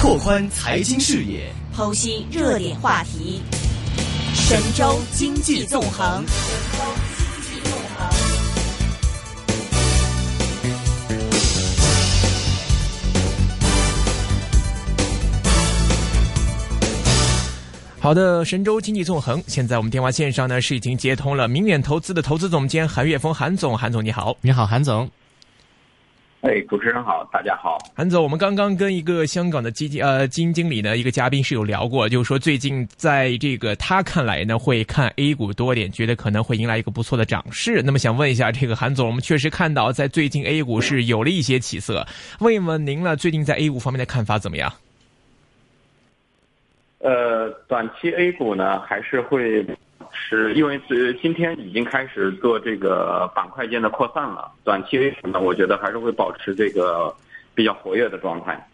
拓宽财经视野，剖析热点话题，神州经济纵横。好的，神州经济纵横。现在我们电话线上呢是已经接通了明远投资的投资总监韩岳峰，韩总，韩总你好，你好，韩总。哎，主持人好，大家好，韩总，我们刚刚跟一个香港的基金呃基金经理呢，一个嘉宾是有聊过，就是说最近在这个他看来呢，会看 A 股多点，觉得可能会迎来一个不错的涨势。那么想问一下，这个韩总，我们确实看到在最近 A 股是有了一些起色，问一问您呢，最近在 A 股方面的看法怎么样？呃，短期 A 股呢还是会是，因为是今天已经开始做这个板块间的扩散了。短期呢，我觉得还是会保持这个比较活跃的状态。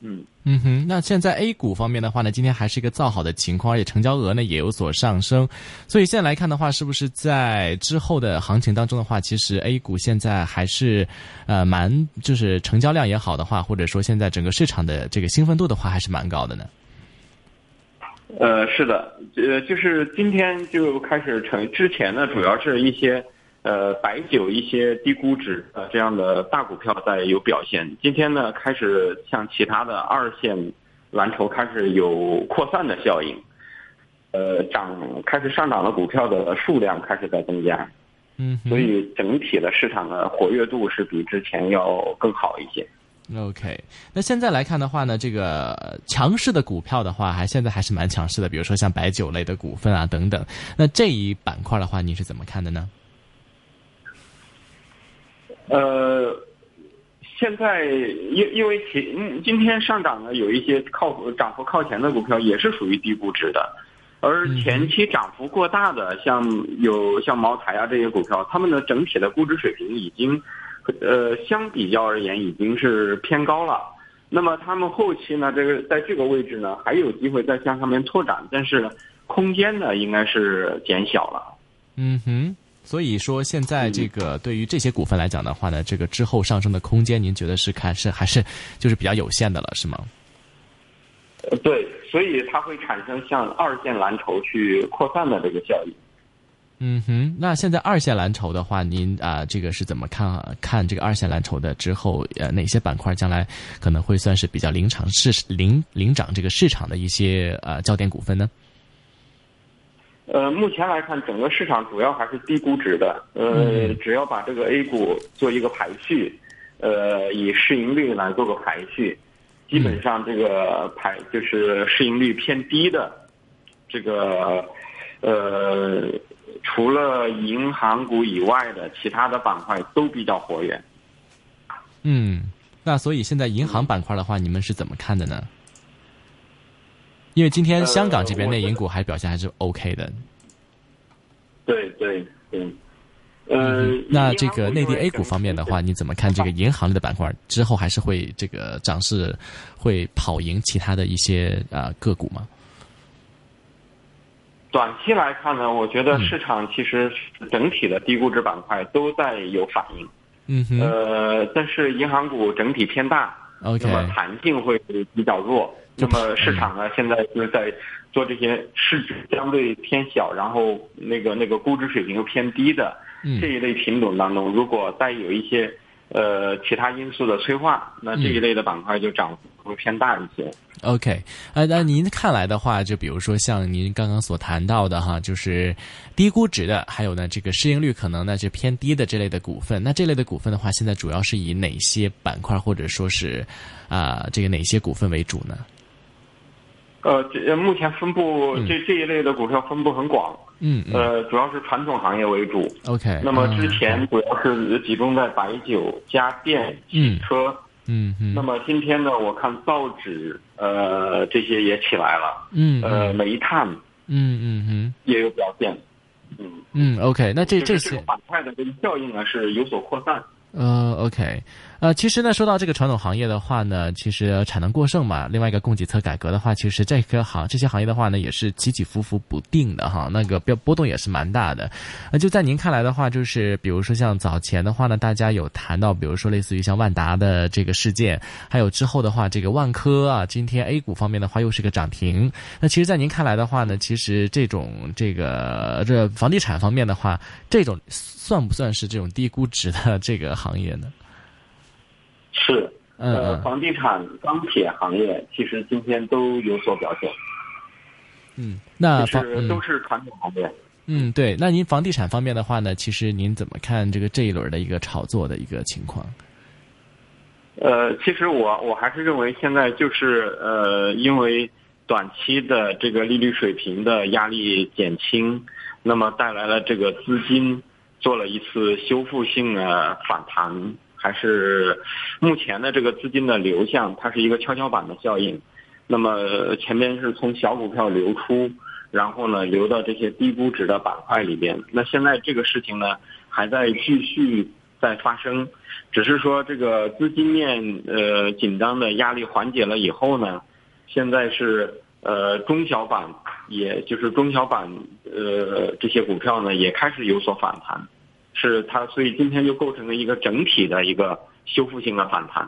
嗯嗯哼，那现在 A 股方面的话呢，今天还是一个造好的情况，而且成交额呢也有所上升，所以现在来看的话，是不是在之后的行情当中的话，其实 A 股现在还是呃蛮就是成交量也好的话，或者说现在整个市场的这个兴奋度的话，还是蛮高的呢？呃，是的，呃，就是今天就开始成，之前呢主要是一些。呃，白酒一些低估值呃这样的大股票在有表现。今天呢，开始像其他的二线蓝筹开始有扩散的效应，呃，涨开始上涨的股票的数量开始在增加，嗯，所以整体的市场的活跃度是比之前要更好一些。OK，那现在来看的话呢，这个强势的股票的话，还现在还是蛮强势的，比如说像白酒类的股份啊等等。那这一板块的话，你是怎么看的呢？呃，现在因因为前今天上涨的有一些靠涨幅靠前的股票也是属于低估值的，而前期涨幅过大的，像有像茅台啊这些股票，他们的整体的估值水平已经，呃，相比较而言已经是偏高了。那么他们后期呢，这个在这个位置呢还有机会再向上面拓展，但是空间呢应该是减小了。嗯哼。所以说，现在这个对于这些股份来讲的话呢，这个之后上升的空间，您觉得是看是还是就是比较有限的了，是吗？呃，对，所以它会产生向二线蓝筹去扩散的这个效应。嗯哼，那现在二线蓝筹的话，您啊，这个是怎么看啊？看这个二线蓝筹的之后，呃，哪些板块将来可能会算是比较领涨市领领涨这个市场的一些呃焦点股份呢？呃，目前来看，整个市场主要还是低估值的。呃，只要把这个 A 股做一个排序，呃，以市盈率来做个排序，基本上这个排就是市盈率偏低的，这个呃，除了银行股以外的其他的板块都比较活跃。嗯，那所以现在银行板块的话，你们是怎么看的呢？因为今天香港这边内银股还表现还是 OK 的，对对对，呃，那这个内地 A 股方面的话，你怎么看这个银行类的板块之后还是会这个涨势会跑赢其他的一些啊个股吗？短期来看呢，我觉得市场其实整体的低估值板块都在有反应，嗯哼，呃，但是银行股整体偏大，OK，那么弹性会比较弱。那么市场呢，现在就是在做这些市值相对偏小，然后那个那个估值水平又偏低的这一类品种当中，如果再有一些呃其他因素的催化，那这一类的板块就涨幅会偏大一些。OK，呃，那您看来的话，就比如说像您刚刚所谈到的哈，就是低估值的，还有呢这个市盈率可能呢就偏低的这类的股份，那这类的股份的话，现在主要是以哪些板块或者说是啊这个哪些股份为主呢？呃，这目前分布这这一类的股票分布很广，嗯，呃，主要是传统行业为主。OK，那么之前主要是集中在白酒、家电、汽车，嗯嗯。那么今天呢，我看造纸，呃，这些也起来了，嗯，呃，煤炭，嗯嗯嗯，也有表现，嗯嗯，OK，那这这些板块的这个效应呢是有所扩散。呃，OK，呃，其实呢，说到这个传统行业的话呢，其实产能过剩嘛，另外一个供给侧改革的话，其实这个行这些行业的话呢，也是起起伏伏不定的哈，那个波波动也是蛮大的。那就在您看来的话，就是比如说像早前的话呢，大家有谈到，比如说类似于像万达的这个事件，还有之后的话，这个万科啊，今天 A 股方面的话又是个涨停。那其实，在您看来的话呢，其实这种这个这房地产方面的话，这种算不算是这种低估值的这个行业呢？是，嗯呃，房地产、钢铁行业其实今天都有所表现，嗯，那就房是都是传统行业。嗯，对。那您房地产方面的话呢，其实您怎么看这个这一轮的一个炒作的一个情况？呃，其实我我还是认为现在就是呃，因为短期的这个利率水平的压力减轻，那么带来了这个资金做了一次修复性的反弹，还是目前的这个资金的流向，它是一个跷跷板的效应。那么前面是从小股票流出，然后呢流到这些低估值的板块里边。那现在这个事情呢还在继续在发生，只是说这个资金面呃紧张的压力缓解了以后呢，现在是呃中小板，也就是中小板呃这些股票呢也开始有所反弹，是它所以今天就构成了一个整体的一个修复性的反弹。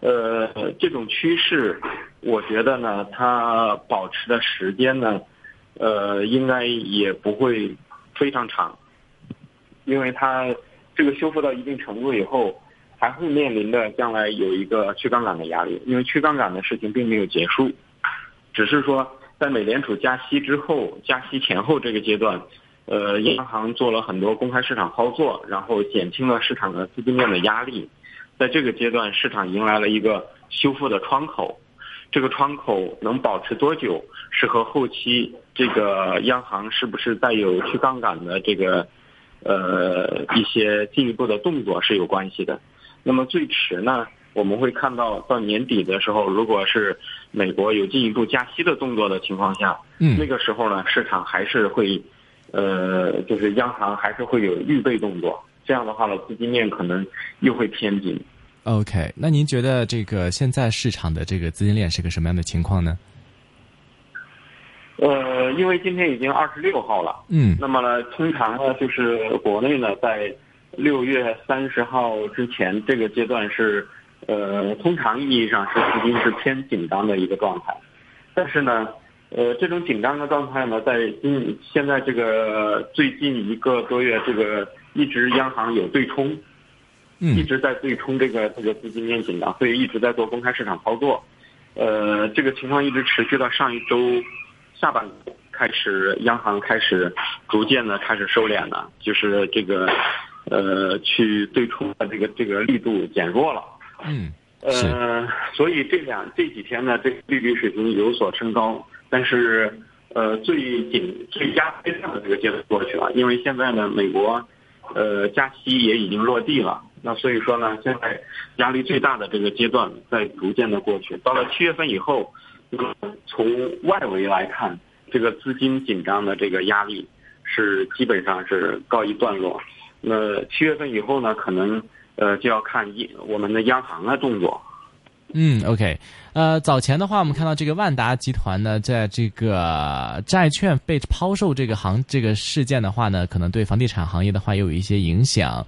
呃，这种趋势，我觉得呢，它保持的时间呢，呃，应该也不会非常长，因为它这个修复到一定程度以后，还会面临着将来有一个去杠杆的压力，因为去杠杆的事情并没有结束，只是说在美联储加息之后、加息前后这个阶段，呃，央行做了很多公开市场操作，然后减轻了市场的资金面的压力。在这个阶段，市场迎来了一个修复的窗口，这个窗口能保持多久，是和后期这个央行是不是带有去杠杆的这个呃一些进一步的动作是有关系的。那么最迟呢，我们会看到到年底的时候，如果是美国有进一步加息的动作的情况下，嗯那个时候呢，市场还是会呃，就是央行还是会有预备动作。这样的话呢，资金链可能又会偏紧。OK，那您觉得这个现在市场的这个资金链是个什么样的情况呢？呃，因为今天已经二十六号了，嗯那么呢，通常呢，就是国内呢，在六月三十号之前这个阶段是，呃，通常意义上是资金是偏紧张的一个状态，但是呢，呃，这种紧张的状态呢，在今现在这个最近一个多月，这个一直央行有对冲，一嗯直在对冲这个这个资金面紧张，所以一直在做公开市场操作。呃，这个情况一直持续到上一周下半开始，央行开始逐渐的开始收敛了，就是这个呃去对冲的这个这个力度减弱了。嗯呃，所以这两这几天呢，这个利率水平有所升高，但是呃最紧最压最大的这个阶段过去了，因为现在呢，美国呃加息也已经落地了，那所以说呢，现在压力最大的这个阶段在逐渐的过去，到了七月份以后，从外围来看，这个资金紧张的这个压力是基本上是告一段落。那七月份以后呢，可能呃就要看一我们的央行的动作。嗯，OK，呃，早前的话，我们看到这个万达集团呢，在这个债券被抛售这个行这个事件的话呢，可能对房地产行业的话也有一些影响。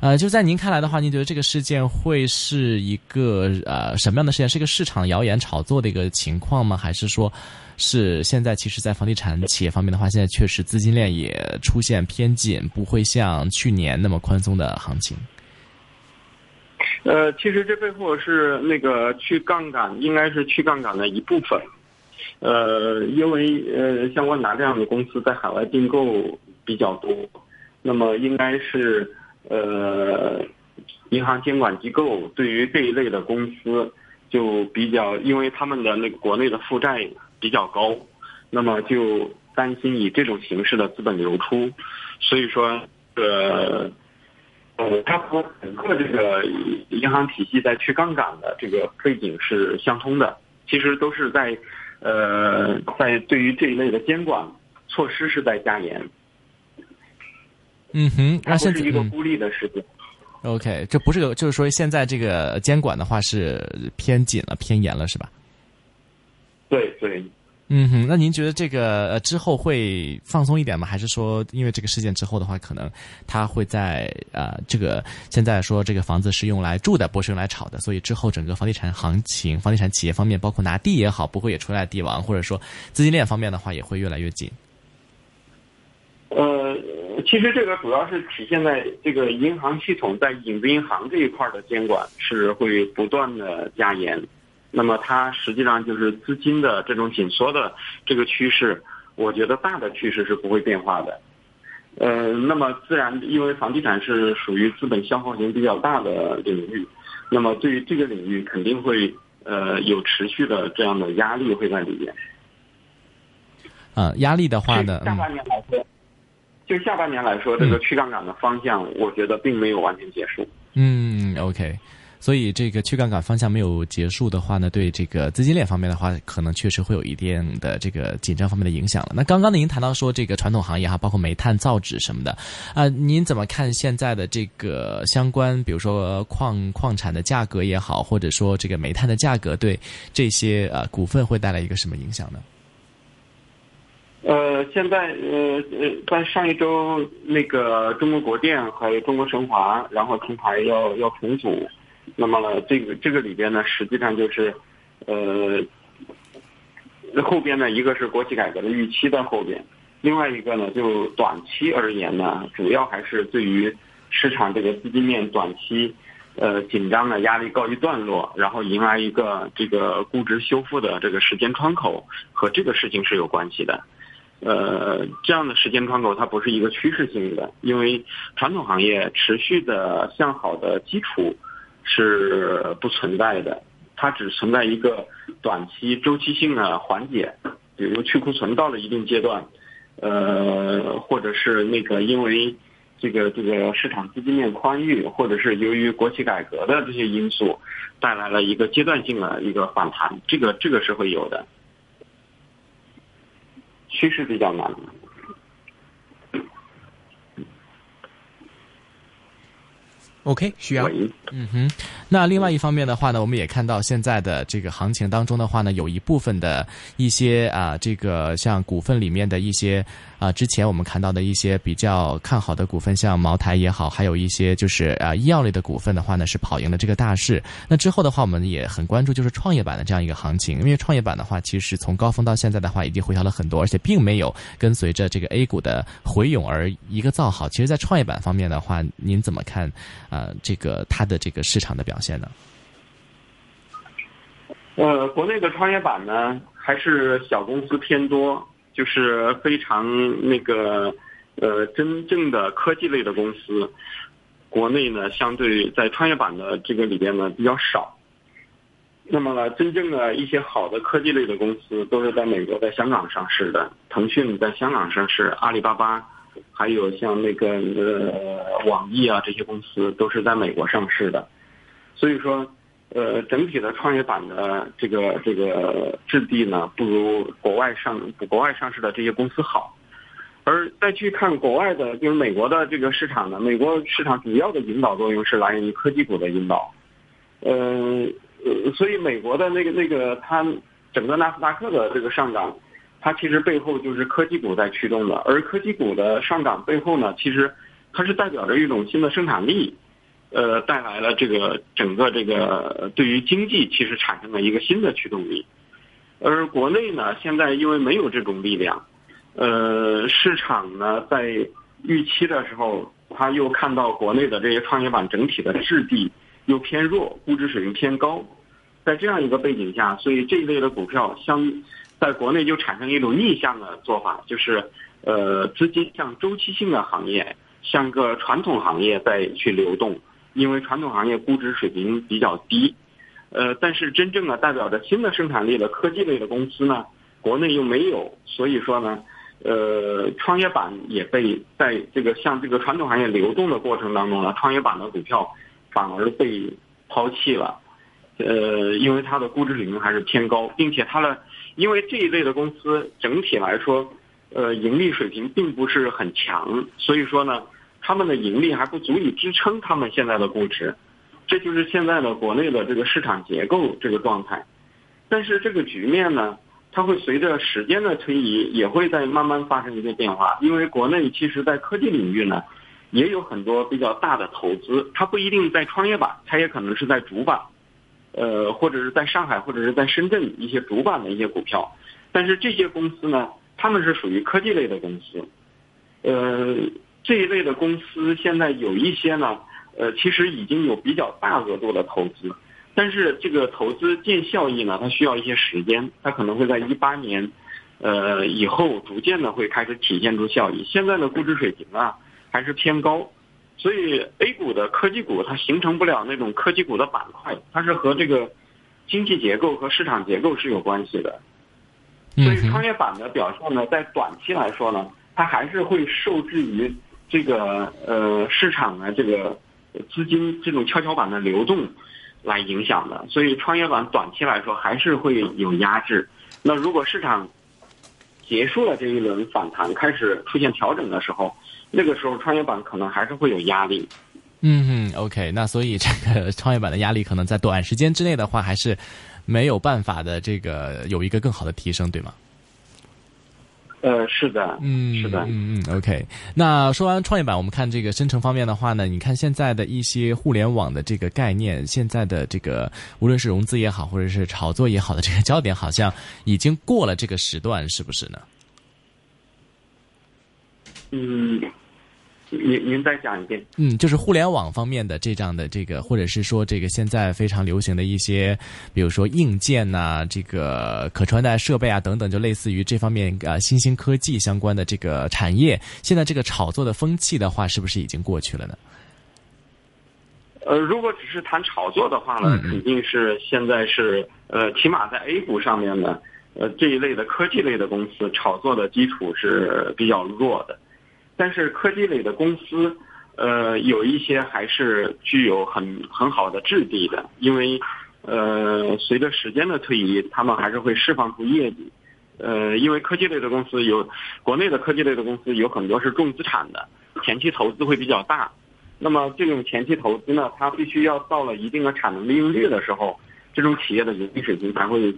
呃，就在您看来的话，您觉得这个事件会是一个呃什么样的事件？是一个市场谣言炒作的一个情况吗？还是说，是现在其实，在房地产企业方面的话，现在确实资金链也出现偏紧，不会像去年那么宽松的行情？呃，其实这背后是那个去杠杆，应该是去杠杆的一部分。呃，因为呃，像万达这样的公司在海外并购比较多，那么应该是呃，银行监管机构对于这一类的公司就比较，因为他们的那个国内的负债比较高，那么就担心以这种形式的资本流出，所以说呃。呃，它和整个这个银行体系在去杠杆的这个背景是相通的，其实都是在，呃，在对于这一类的监管措施是在加严，嗯哼，它那现在是一个孤立的事情。OK，这不是个，就是说现在这个监管的话是偏紧了、偏严了，是吧？对对。嗯哼，那您觉得这个呃之后会放松一点吗？还是说因为这个事件之后的话，可能它会在呃这个现在说这个房子是用来住的，不是用来炒的，所以之后整个房地产行情、房地产企业方面，包括拿地也好，不会也出来地王，或者说资金链方面的话，也会越来越紧。呃，其实这个主要是体现在这个银行系统在影子银行这一块的监管是会不断的加严。那么它实际上就是资金的这种紧缩的这个趋势，我觉得大的趋势是不会变化的。呃，那么自然因为房地产是属于资本消耗型比较大的领域，那么对于这个领域肯定会呃有持续的这样的压力会在里面。啊，压力的话呢，下半年来说，就下半年来说，这个去杠杆的方向，我觉得并没有完全结束。嗯，OK。所以这个去杠杆方向没有结束的话呢，对这个资金链方面的话，可能确实会有一定的这个紧张方面的影响了。那刚刚呢，您谈到说这个传统行业哈，包括煤炭、造纸什么的，啊，您怎么看现在的这个相关，比如说矿矿产的价格也好，或者说这个煤炭的价格，对这些呃股份会带来一个什么影响呢？呃，现在呃呃，在上一周那个中国国电还有中国神华，然后平台要要重组。那么呢，这个这个里边呢，实际上就是，呃，后边呢，一个是国企改革的预期在后边，另外一个呢，就短期而言呢，主要还是对于市场这个资金面短期，呃，紧张的压力告一段落，然后迎来一个这个估值修复的这个时间窗口，和这个事情是有关系的。呃，这样的时间窗口它不是一个趋势性的，因为传统行业持续的向好的基础。是不存在的，它只存在一个短期周期性的缓解，比如去库存到了一定阶段，呃，或者是那个因为这个这个市场资金面宽裕，或者是由于国企改革的这些因素，带来了一个阶段性的一个反弹，这个这个是会有的，趋势比较难。OK，需要。嗯哼，那另外一方面的话呢，我们也看到现在的这个行情当中的话呢，有一部分的一些啊，这个像股份里面的一些啊，之前我们看到的一些比较看好的股份，像茅台也好，还有一些就是啊医药类的股份的话呢，是跑赢了这个大势。那之后的话，我们也很关注就是创业板的这样一个行情，因为创业板的话，其实从高峰到现在的话，已经回调了很多，而且并没有跟随着这个 A 股的回涌而一个造好。其实，在创业板方面的话，您怎么看？呃，这个它的这个市场的表现呢？呃，国内的创业板呢，还是小公司偏多，就是非常那个呃，真正的科技类的公司，国内呢相对在创业板的这个里边呢比较少。那么呢，真正的一些好的科技类的公司都是在美国、在香港上市的，腾讯在香港上市，阿里巴巴。还有像那个呃网易啊这些公司都是在美国上市的，所以说呃整体的创业板的这个这个质地呢不如国外上国外上市的这些公司好，而再去看国外的就是美国的这个市场呢，美国市场主要的引导作用是来源于科技股的引导，呃呃所以美国的那个那个它整个纳斯达克的这个上涨。它其实背后就是科技股在驱动的，而科技股的上涨背后呢，其实它是代表着一种新的生产力，呃，带来了这个整个这个对于经济其实产生了一个新的驱动力。而国内呢，现在因为没有这种力量，呃，市场呢在预期的时候，他又看到国内的这些创业板整体的质地又偏弱，估值水平偏高，在这样一个背景下，所以这一类的股票相。在国内就产生一种逆向的做法，就是，呃，资金向周期性的行业，像个传统行业在去流动，因为传统行业估值水平比较低，呃，但是真正的代表着新的生产力的科技类的公司呢，国内又没有，所以说呢，呃，创业板也被在这个向这个传统行业流动的过程当中呢，创业板的股票反而被抛弃了。呃，因为它的估值水平还是偏高，并且它的，因为这一类的公司整体来说，呃，盈利水平并不是很强，所以说呢，他们的盈利还不足以支撑他们现在的估值，这就是现在的国内的这个市场结构这个状态。但是这个局面呢，它会随着时间的推移，也会在慢慢发生一些变化。因为国内其实在科技领域呢，也有很多比较大的投资，它不一定在创业板，它也可能是在主板，呃，或者是在上海或者是在深圳一些主板的一些股票。但是这些公司呢，他们是属于科技类的公司，呃，这一类的公司现在有一些呢，呃，其实已经有比较大额度的投资。但是这个投资见效益呢，它需要一些时间，它可能会在一八年，呃以后逐渐的会开始体现出效益。现在的估值水平啊还是偏高，所以 A 股的科技股它形成不了那种科技股的板块，它是和这个经济结构和市场结构是有关系的。所以创业板的表现呢，在短期来说呢，它还是会受制于这个呃市场的这个资金这种跷跷板的流动。来影响的，所以创业板短期来说还是会有压制。那如果市场结束了这一轮反弹，开始出现调整的时候，那个时候创业板可能还是会有压力。嗯嗯，OK，那所以这个创业板的压力可能在短时间之内的话，还是没有办法的，这个有一个更好的提升，对吗？呃，是的，嗯，是的，嗯嗯，OK。那说完创业板，我们看这个深成方面的话呢，你看现在的一些互联网的这个概念，现在的这个无论是融资也好，或者是炒作也好的这个焦点，好像已经过了这个时段，是不是呢？嗯。您您再讲一遍。嗯，就是互联网方面的这样的这个，或者是说这个现在非常流行的一些，比如说硬件呐，这个可穿戴设备啊等等，就类似于这方面啊新兴科技相关的这个产业，现在这个炒作的风气的话，是不是已经过去了呢？呃，如果只是谈炒作的话呢，肯定是现在是呃，起码在 A 股上面呢，呃这一类的科技类的公司炒作的基础是比较弱的。但是科技类的公司，呃，有一些还是具有很很好的质地的，因为，呃，随着时间的推移，他们还是会释放出业绩，呃，因为科技类的公司有，国内的科技类的公司有很多是重资产的，前期投资会比较大，那么这种前期投资呢，它必须要到了一定的产能利用率的时候，这种企业的盈利水平才会，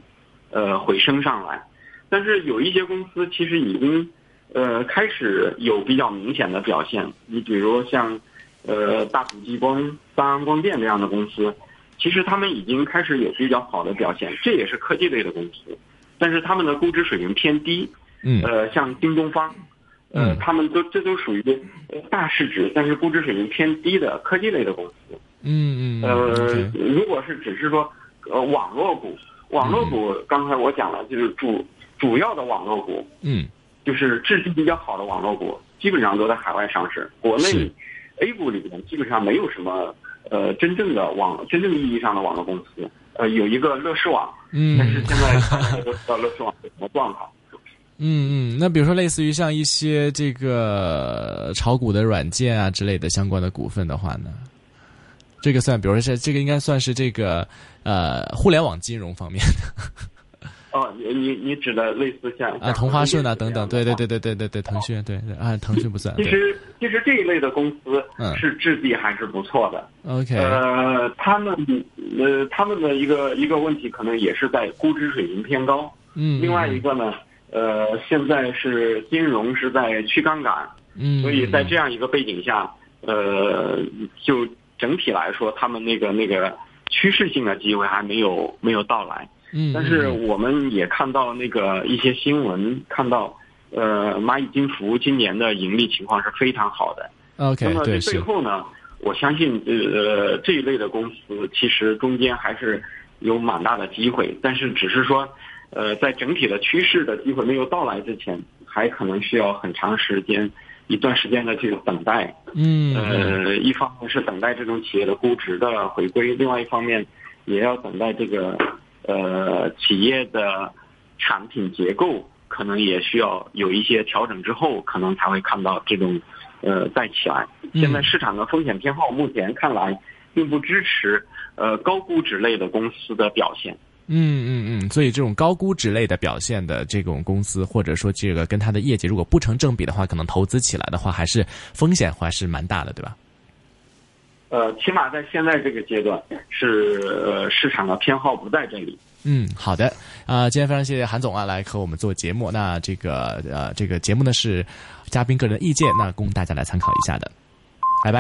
呃，回升上来，但是有一些公司其实已经。呃，开始有比较明显的表现。你比如像，呃，大普激光、三安光电这样的公司，其实他们已经开始有比较好的表现。这也是科技类的公司，但是他们的估值水平偏低。嗯。呃，像京东方，呃，他们都这都属于大市值，但是估值水平偏低的科技类的公司。嗯嗯。呃，如果是只是说，呃，网络股，网络股刚才我讲了，就是主主要的网络股。嗯。就是质地比较好的网络股，基本上都在海外上市。国内 A 股里面基本上没有什么呃真正的网真正意义上的网络公司。呃，有一个乐视网，嗯，但是现在都知道乐视网是什么状况。嗯嗯，那比如说类似于像一些这个炒股的软件啊之类的相关的股份的话呢，这个算，比如说这这个应该算是这个呃互联网金融方面的。哦，你你你指的类似像啊，同花顺啊等等，对对对对对对对，腾讯对对啊，腾讯不算。其实其实这一类的公司是质地还是不错的。OK，呃，他们呃他们的一个一个问题可能也是在估值水平偏高。嗯。另外一个呢，呃，现在是金融是在去杠杆。嗯。所以在这样一个背景下，呃，就整体来说，他们那个那个趋势性的机会还没有没有到来。嗯，但是我们也看到那个一些新闻，看到，呃，蚂蚁金服今年的盈利情况是非常好的。OK，那么这背后呢，我相信呃这一类的公司其实中间还是有蛮大的机会，但是只是说，呃，在整体的趋势的机会没有到来之前，还可能需要很长时间一段时间的这个等待。嗯，呃，一方面是等待这种企业的估值的回归，另外一方面也要等待这个。呃，企业的产品结构可能也需要有一些调整之后，可能才会看到这种呃再起来。现在市场的风险偏好目前看来并不支持呃高估值类的公司的表现。嗯嗯嗯，所以这种高估值类的表现的这种公司，或者说这个跟它的业绩如果不成正比的话，可能投资起来的话，还是风险还是蛮大的，对吧？呃，起码在现在这个阶段，是呃市场的偏好不在这里。嗯，好的，啊、今天非常谢谢韩总啊，来和我们做节目。那这个呃，这个节目呢是嘉宾个人意见，那供大家来参考一下的。